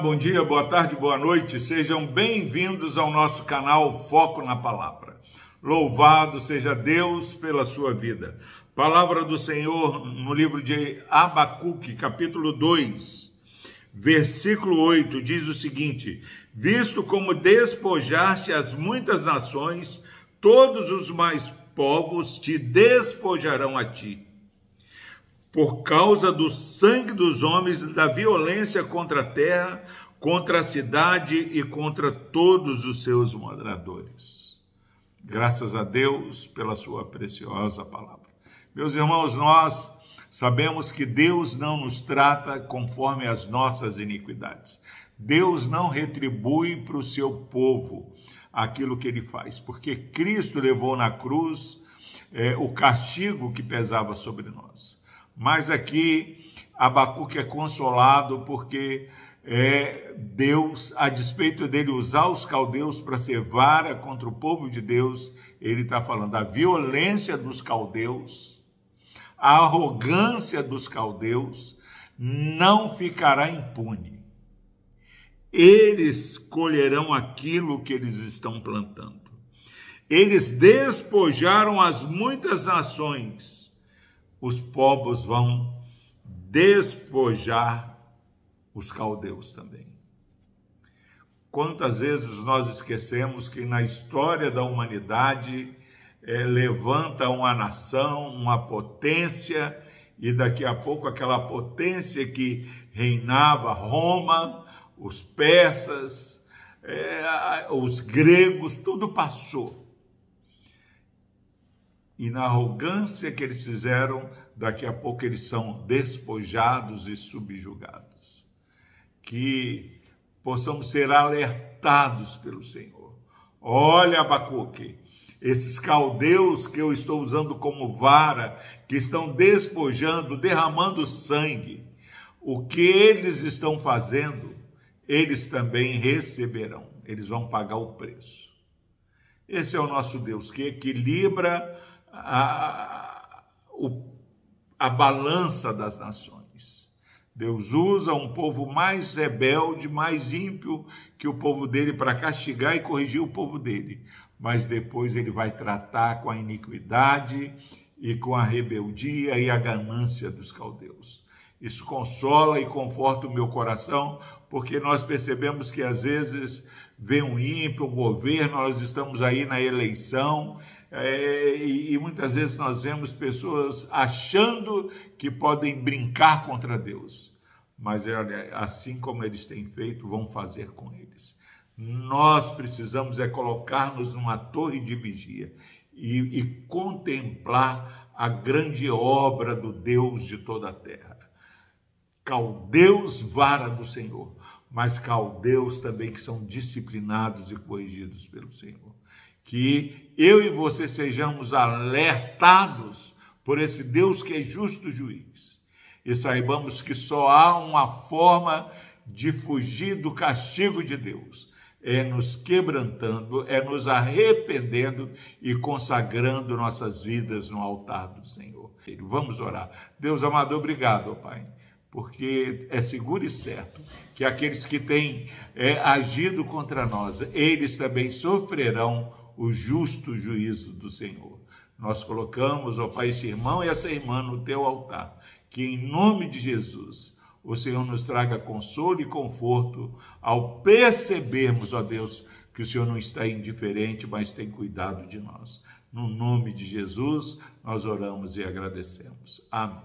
bom dia, boa tarde, boa noite. Sejam bem-vindos ao nosso canal Foco na Palavra. Louvado seja Deus pela sua vida. Palavra do Senhor no livro de Abacuque, capítulo 2, versículo 8, diz o seguinte: Visto como despojaste as muitas nações, todos os mais povos te despojarão a ti por causa do sangue dos homens, da violência contra a terra, contra a cidade e contra todos os seus moradores. Graças a Deus pela sua preciosa palavra. Meus irmãos, nós sabemos que Deus não nos trata conforme as nossas iniquidades. Deus não retribui para o seu povo aquilo que ele faz, porque Cristo levou na cruz é, o castigo que pesava sobre nós. Mas aqui Abacuque é consolado porque é, Deus, a despeito dele usar os caldeus para ser vara contra o povo de Deus, ele está falando da violência dos caldeus, a arrogância dos caldeus não ficará impune. Eles colherão aquilo que eles estão plantando. Eles despojaram as muitas nações os povos vão despojar os caldeus também. Quantas vezes nós esquecemos que na história da humanidade é, levanta uma nação, uma potência, e daqui a pouco aquela potência que reinava Roma, os persas, é, os gregos, tudo passou e na arrogância que eles fizeram, daqui a pouco eles são despojados e subjugados. Que possamos ser alertados pelo Senhor. Olha, Abacuque, esses caldeus que eu estou usando como vara, que estão despojando, derramando sangue, o que eles estão fazendo, eles também receberão, eles vão pagar o preço. Esse é o nosso Deus que equilibra a, a balança das nações. Deus usa um povo mais rebelde, mais ímpio que o povo dele para castigar e corrigir o povo dele. Mas depois ele vai tratar com a iniquidade e com a rebeldia e a ganância dos caldeus. Isso consola e conforta o meu coração, porque nós percebemos que às vezes vem um ímpio, um governo, nós estamos aí na eleição é, e, muitas vezes nós vemos pessoas achando que podem brincar contra Deus, mas é, assim como eles têm feito, vão fazer com eles. Nós precisamos é colocar-nos numa torre de vigia e, e contemplar a grande obra do Deus de toda a terra. Caldeus, vara do Senhor, mas caldeus também que são disciplinados e corrigidos pelo Senhor que eu e você sejamos alertados por esse Deus que é justo juiz e saibamos que só há uma forma de fugir do castigo de Deus. É nos quebrantando, é nos arrependendo e consagrando nossas vidas no altar do Senhor. Vamos orar. Deus amado, obrigado, Pai, porque é seguro e certo que aqueles que têm é, agido contra nós, eles também sofrerão o justo juízo do Senhor. Nós colocamos, ó Pai, esse irmão e essa irmã no teu altar, que em nome de Jesus o Senhor nos traga consolo e conforto ao percebermos, ó Deus, que o Senhor não está indiferente, mas tem cuidado de nós. No nome de Jesus, nós oramos e agradecemos. Amém.